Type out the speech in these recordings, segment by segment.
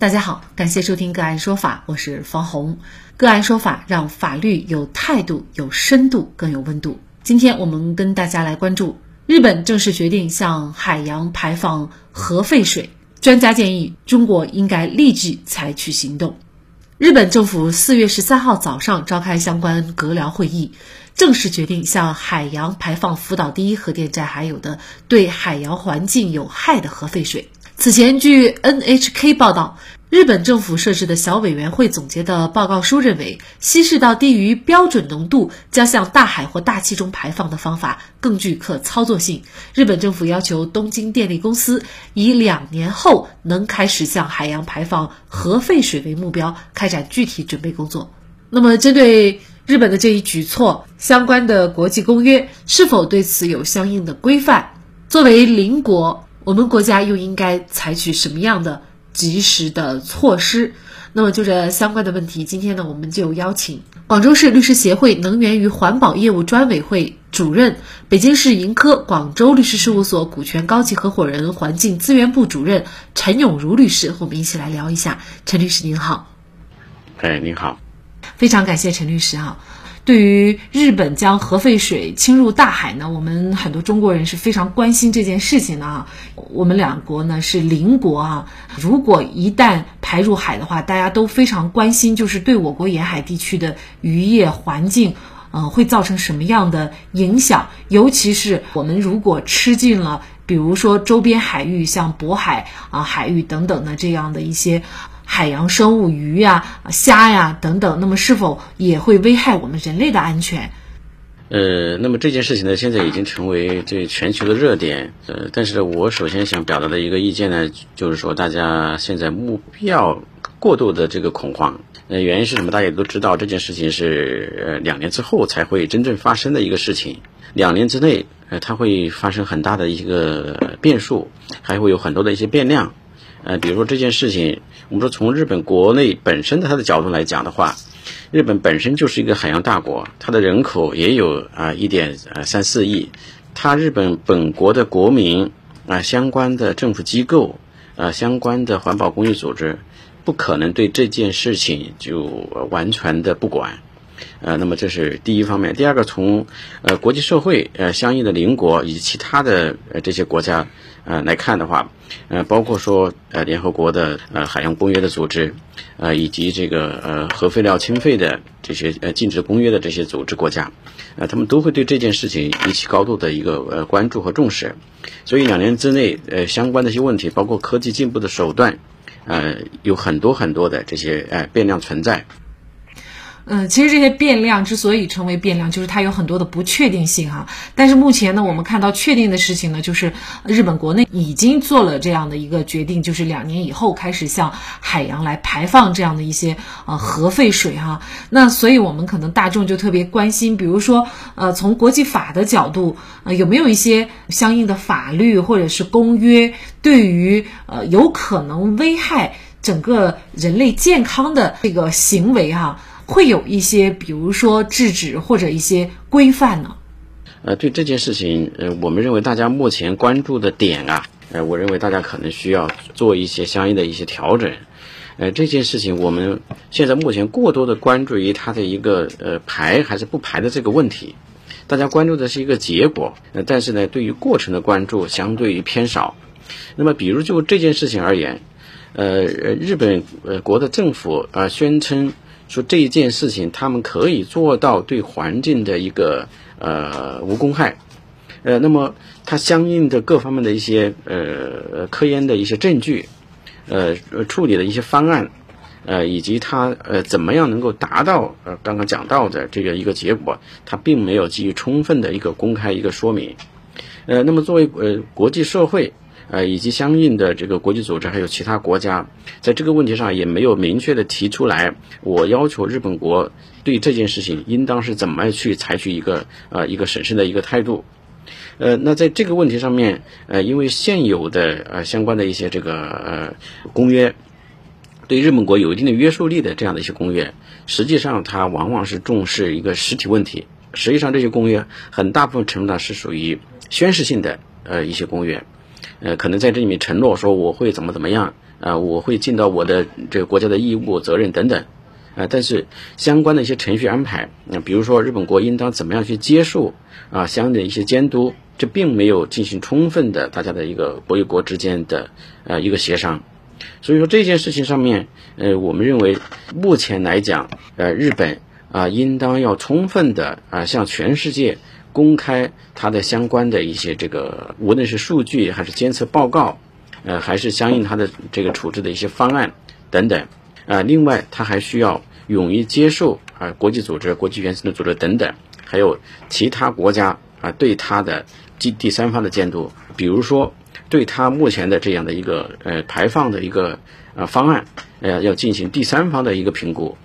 大家好，感谢收听个案说法，我是方红。个案说法让法律有态度、有深度、更有温度。今天我们跟大家来关注，日本正式决定向海洋排放核废水，专家建议中国应该立即采取行动。日本政府四月十三号早上召开相关阁僚会议，正式决定向海洋排放福岛第一核电站含有的对海洋环境有害的核废水。此前，据 NHK 报道，日本政府设置的小委员会总结的报告书认为，稀释到低于标准浓度将向大海或大气中排放的方法更具可操作性。日本政府要求东京电力公司以两年后能开始向海洋排放核废水为目标，开展具体准备工作。那么，针对日本的这一举措，相关的国际公约是否对此有相应的规范？作为邻国。我们国家又应该采取什么样的及时的措施？那么就这相关的问题，今天呢，我们就邀请广州市律师协会能源与环保业务专委会主任、北京市盈科广州律师事务所股权高级合伙人、环境资源部主任陈永如律师和我们一起来聊一下。陈律师您好。哎，您好。非常感谢陈律师哈。对于日本将核废水倾入大海呢，我们很多中国人是非常关心这件事情的啊。我们两国呢是邻国啊，如果一旦排入海的话，大家都非常关心，就是对我国沿海地区的渔业环境，呃，会造成什么样的影响？尤其是我们如果吃进了，比如说周边海域，像渤海啊海域等等的这样的一些。海洋生物、鱼呀、虾呀等等，那么是否也会危害我们人类的安全？呃，那么这件事情呢，现在已经成为这全球的热点。呃，但是呢，我首先想表达的一个意见呢，就是说大家现在不必要过度的这个恐慌。呃，原因是什么？大家都知道，这件事情是呃两年之后才会真正发生的一个事情。两年之内，呃，它会发生很大的一个变数，还会有很多的一些变量。呃，比如说这件事情，我们说从日本国内本身的它的角度来讲的话，日本本身就是一个海洋大国，它的人口也有啊一点呃三四亿，它日本本国的国民啊相关的政府机构啊相关的环保公益组织，不可能对这件事情就完全的不管，呃，那么这是第一方面。第二个，从呃国际社会呃相应的邻国以及其他的呃这些国家。呃，来看的话，呃，包括说呃，联合国的呃海洋公约的组织，呃，以及这个呃核废料清废的这些呃禁止公约的这些组织国家，呃，他们都会对这件事情引起高度的一个呃关注和重视。所以两年之内，呃，相关的一些问题，包括科技进步的手段，呃，有很多很多的这些呃变量存在。嗯，其实这些变量之所以成为变量，就是它有很多的不确定性哈。但是目前呢，我们看到确定的事情呢，就是日本国内已经做了这样的一个决定，就是两年以后开始向海洋来排放这样的一些呃核废水哈。那所以我们可能大众就特别关心，比如说呃从国际法的角度，呃有没有一些相应的法律或者是公约，对于呃有可能危害整个人类健康的这个行为哈？会有一些，比如说制止或者一些规范呢？呃，对这件事情，呃，我们认为大家目前关注的点啊，呃，我认为大家可能需要做一些相应的一些调整。呃，这件事情我们现在目前过多的关注于它的一个呃排还是不排的这个问题，大家关注的是一个结果，呃，但是呢，对于过程的关注相对于偏少。那么，比如就这件事情而言，呃，日本呃国的政府啊宣称。说这一件事情，他们可以做到对环境的一个呃无公害，呃，那么它相应的各方面的一些呃科研的一些证据，呃处理的一些方案，呃以及它呃怎么样能够达到呃刚刚讲到的这个一个结果，它并没有给予充分的一个公开一个说明，呃，那么作为呃国际社会。呃，以及相应的这个国际组织，还有其他国家，在这个问题上也没有明确的提出来，我要求日本国对这件事情应当是怎么去采取一个呃一个审慎的一个态度。呃，那在这个问题上面，呃，因为现有的呃相关的一些这个呃公约，对日本国有一定的约束力的这样的一些公约，实际上它往往是重视一个实体问题。实际上，这些公约很大部分程度上是属于宣示性的呃一些公约。呃，可能在这里面承诺说我会怎么怎么样，啊，我会尽到我的这个国家的义务责任等等，啊，但是相关的一些程序安排，那比如说日本国应当怎么样去接受啊相应的一些监督，这并没有进行充分的大家的一个国与国之间的呃一个协商，所以说这件事情上面，呃，我们认为目前来讲，呃，日本啊应当要充分的啊向全世界公开它的相关的一些这个无论是数据还是监测报告。呃，还是相应它的这个处置的一些方案等等，啊，另外它还需要勇于接受啊国际组织、国际原子能组织等等，还有其他国家啊对它的第第三方的监督，比如说对它目前的这样的一个呃排放的一个呃方案，呃要进行第三方的一个评估，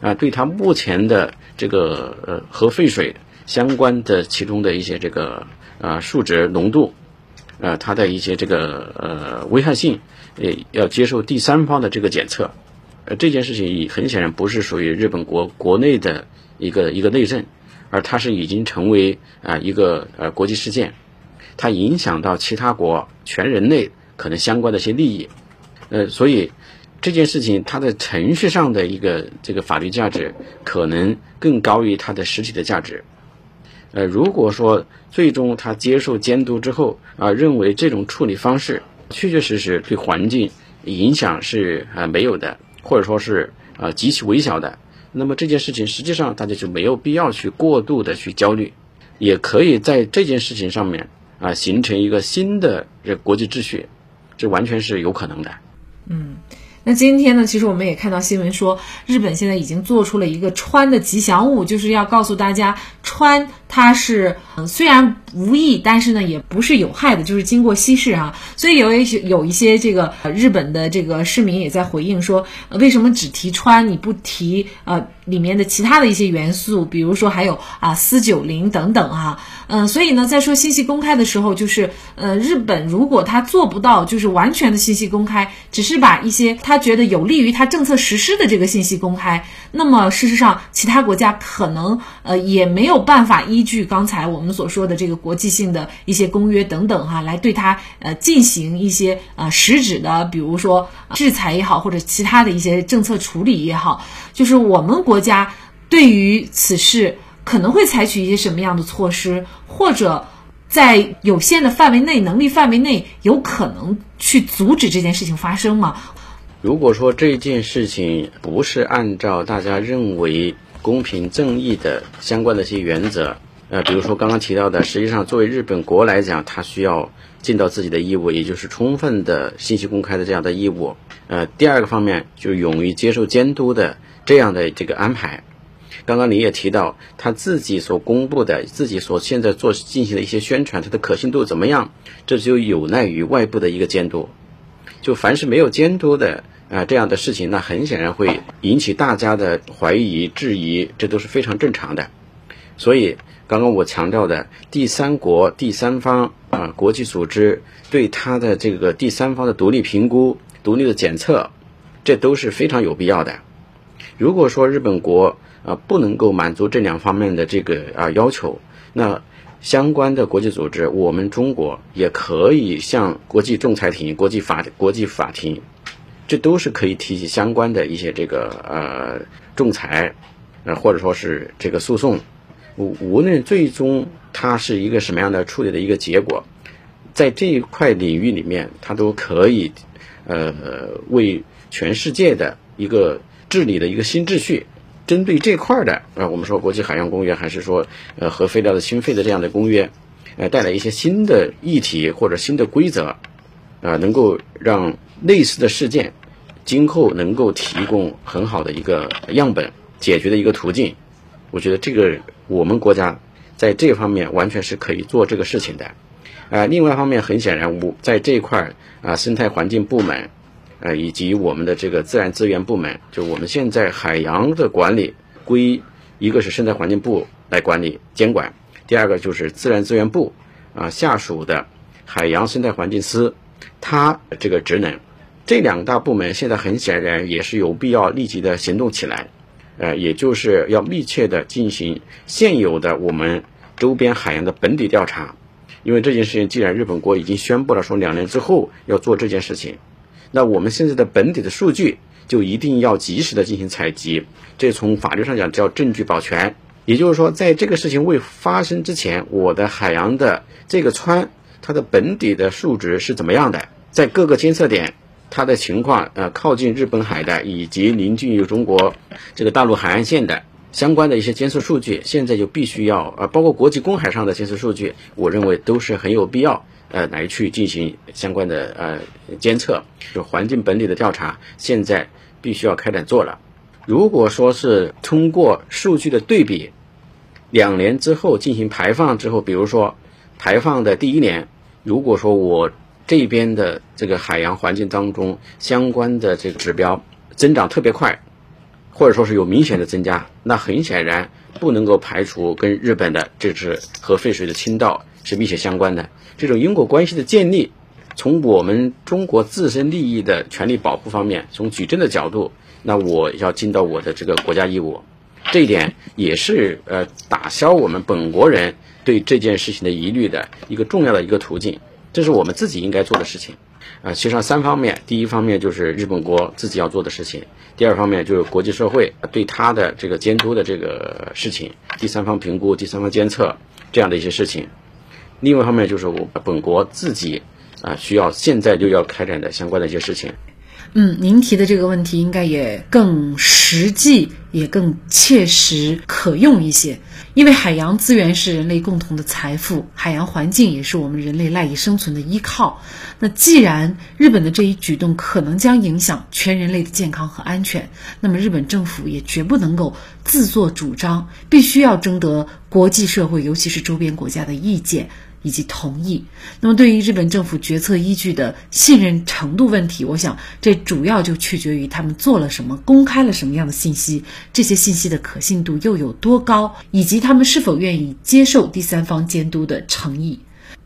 啊，对它目前的这个呃核废水相关的其中的一些这个啊数值浓度。呃，它的一些这个呃危害性，呃，要接受第三方的这个检测，呃，这件事情很显然不是属于日本国国内的一个一个内政，而它是已经成为啊一个呃国际事件，它影响到其他国全人类可能相关的一些利益，呃，所以这件事情它的程序上的一个这个法律价值可能更高于它的实体的价值。呃，如果说最终他接受监督之后啊，认为这种处理方式确确实实对环境影响是啊没有的，或者说是啊极其微小的，那么这件事情实际上大家就没有必要去过度的去焦虑，也可以在这件事情上面啊形成一个新的这国际秩序，这完全是有可能的。嗯。那今天呢，其实我们也看到新闻说，日本现在已经做出了一个穿的吉祥物，就是要告诉大家，穿它是嗯虽然无益，但是呢也不是有害的，就是经过稀释啊。所以有一些有一些这个日本的这个市民也在回应说，为什么只提穿，你不提呃里面的其他的一些元素，比如说还有啊四九零等等啊。嗯，所以呢，在说信息公开的时候，就是呃，日本如果他做不到就是完全的信息公开，只是把一些他觉得有利于他政策实施的这个信息公开，那么事实上其他国家可能呃也没有办法依据刚才我们所说的这个国际性的一些公约等等哈，来对他呃进行一些呃实质的，比如说制裁也好，或者其他的一些政策处理也好，就是我们国家对于此事。可能会采取一些什么样的措施，或者在有限的范围内、能力范围内，有可能去阻止这件事情发生吗？如果说这件事情不是按照大家认为公平正义的相关的一些原则，呃，比如说刚刚提到的，实际上作为日本国来讲，它需要尽到自己的义务，也就是充分的信息公开的这样的义务。呃，第二个方面就勇于接受监督的这样的这个安排。刚刚你也提到他自己所公布的、自己所现在做进行的一些宣传，它的可信度怎么样？这就有赖于外部的一个监督。就凡是没有监督的啊这样的事情，那很显然会引起大家的怀疑、质疑，这都是非常正常的。所以刚刚我强调的第三国、第三方啊国际组织对他的这个第三方的独立评估、独立的检测，这都是非常有必要的。如果说日本国，啊，不能够满足这两方面的这个啊要求，那相关的国际组织，我们中国也可以向国际仲裁庭、国际法、国际法庭，这都是可以提起相关的一些这个呃仲裁，呃或者说是这个诉讼，无无论最终它是一个什么样的处理的一个结果，在这一块领域里面，它都可以呃为全世界的一个治理的一个新秩序。针对这块的啊，我们说国际海洋公约，还是说呃核废料的清废的这样的公约，呃带来一些新的议题或者新的规则，啊，能够让类似的事件今后能够提供很好的一个样本解决的一个途径。我觉得这个我们国家在这方面完全是可以做这个事情的。啊，另外一方面，很显然我在这一块啊生态环境部门。呃，以及我们的这个自然资源部门，就我们现在海洋的管理归一个是生态环境部来管理监管，第二个就是自然资源部啊下属的海洋生态环境司，它这个职能，这两大部门现在很显然也是有必要立即的行动起来，呃，也就是要密切的进行现有的我们周边海洋的本地调查，因为这件事情既然日本国已经宣布了说两年之后要做这件事情。那我们现在的本地的数据就一定要及时的进行采集，这从法律上讲叫证据保全。也就是说，在这个事情未发生之前，我的海洋的这个川它的本底的数值是怎么样的？在各个监测点，它的情况，呃，靠近日本海的以及临近于中国这个大陆海岸线的相关的一些监测数据，现在就必须要，呃，包括国际公海上的监测数据，我认为都是很有必要，呃，来去进行相关的呃监测，就环境本底的调查，现在必须要开展做了。如果说是通过数据的对比，两年之后进行排放之后，比如说排放的第一年，如果说我这边的这个海洋环境当中相关的这个指标增长特别快，或者说是有明显的增加，那很显然不能够排除跟日本的这是核废水的倾倒是密切相关的。这种因果关系的建立，从我们中国自身利益的权利保护方面，从举证的角度，那我要尽到我的这个国家义务。这一点也是呃打消我们本国人对这件事情的疑虑的一个重要的一个途径，这是我们自己应该做的事情。啊，其实上三方面，第一方面就是日本国自己要做的事情，第二方面就是国际社会对他的这个监督的这个事情，第三方评估、第三方监测这样的一些事情。另外一方面就是我本国自己啊需要现在就要开展的相关的一些事情。嗯，您提的这个问题应该也更实际，也更切实可用一些。因为海洋资源是人类共同的财富，海洋环境也是我们人类赖以生存的依靠。那既然日本的这一举动可能将影响全人类的健康和安全，那么日本政府也绝不能够自作主张，必须要征得国际社会，尤其是周边国家的意见。以及同意。那么，对于日本政府决策依据的信任程度问题，我想这主要就取决于他们做了什么，公开了什么样的信息，这些信息的可信度又有多高，以及他们是否愿意接受第三方监督的诚意。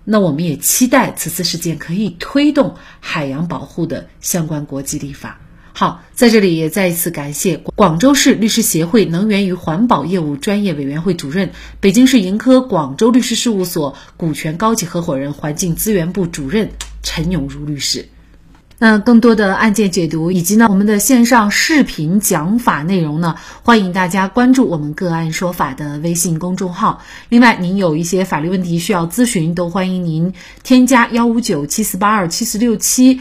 那我们也期待此次事件可以推动海洋保护的相关国际立法。好，在这里也再一次感谢广州市律师协会能源与环保业务专业委员会主任、北京市盈科广州律师事务所股权高级合伙人、环境资源部主任陈永如律师。那更多的案件解读以及呢我们的线上视频讲法内容呢，欢迎大家关注我们个案说法的微信公众号。另外，您有一些法律问题需要咨询，都欢迎您添加幺五九七四八二七四六七。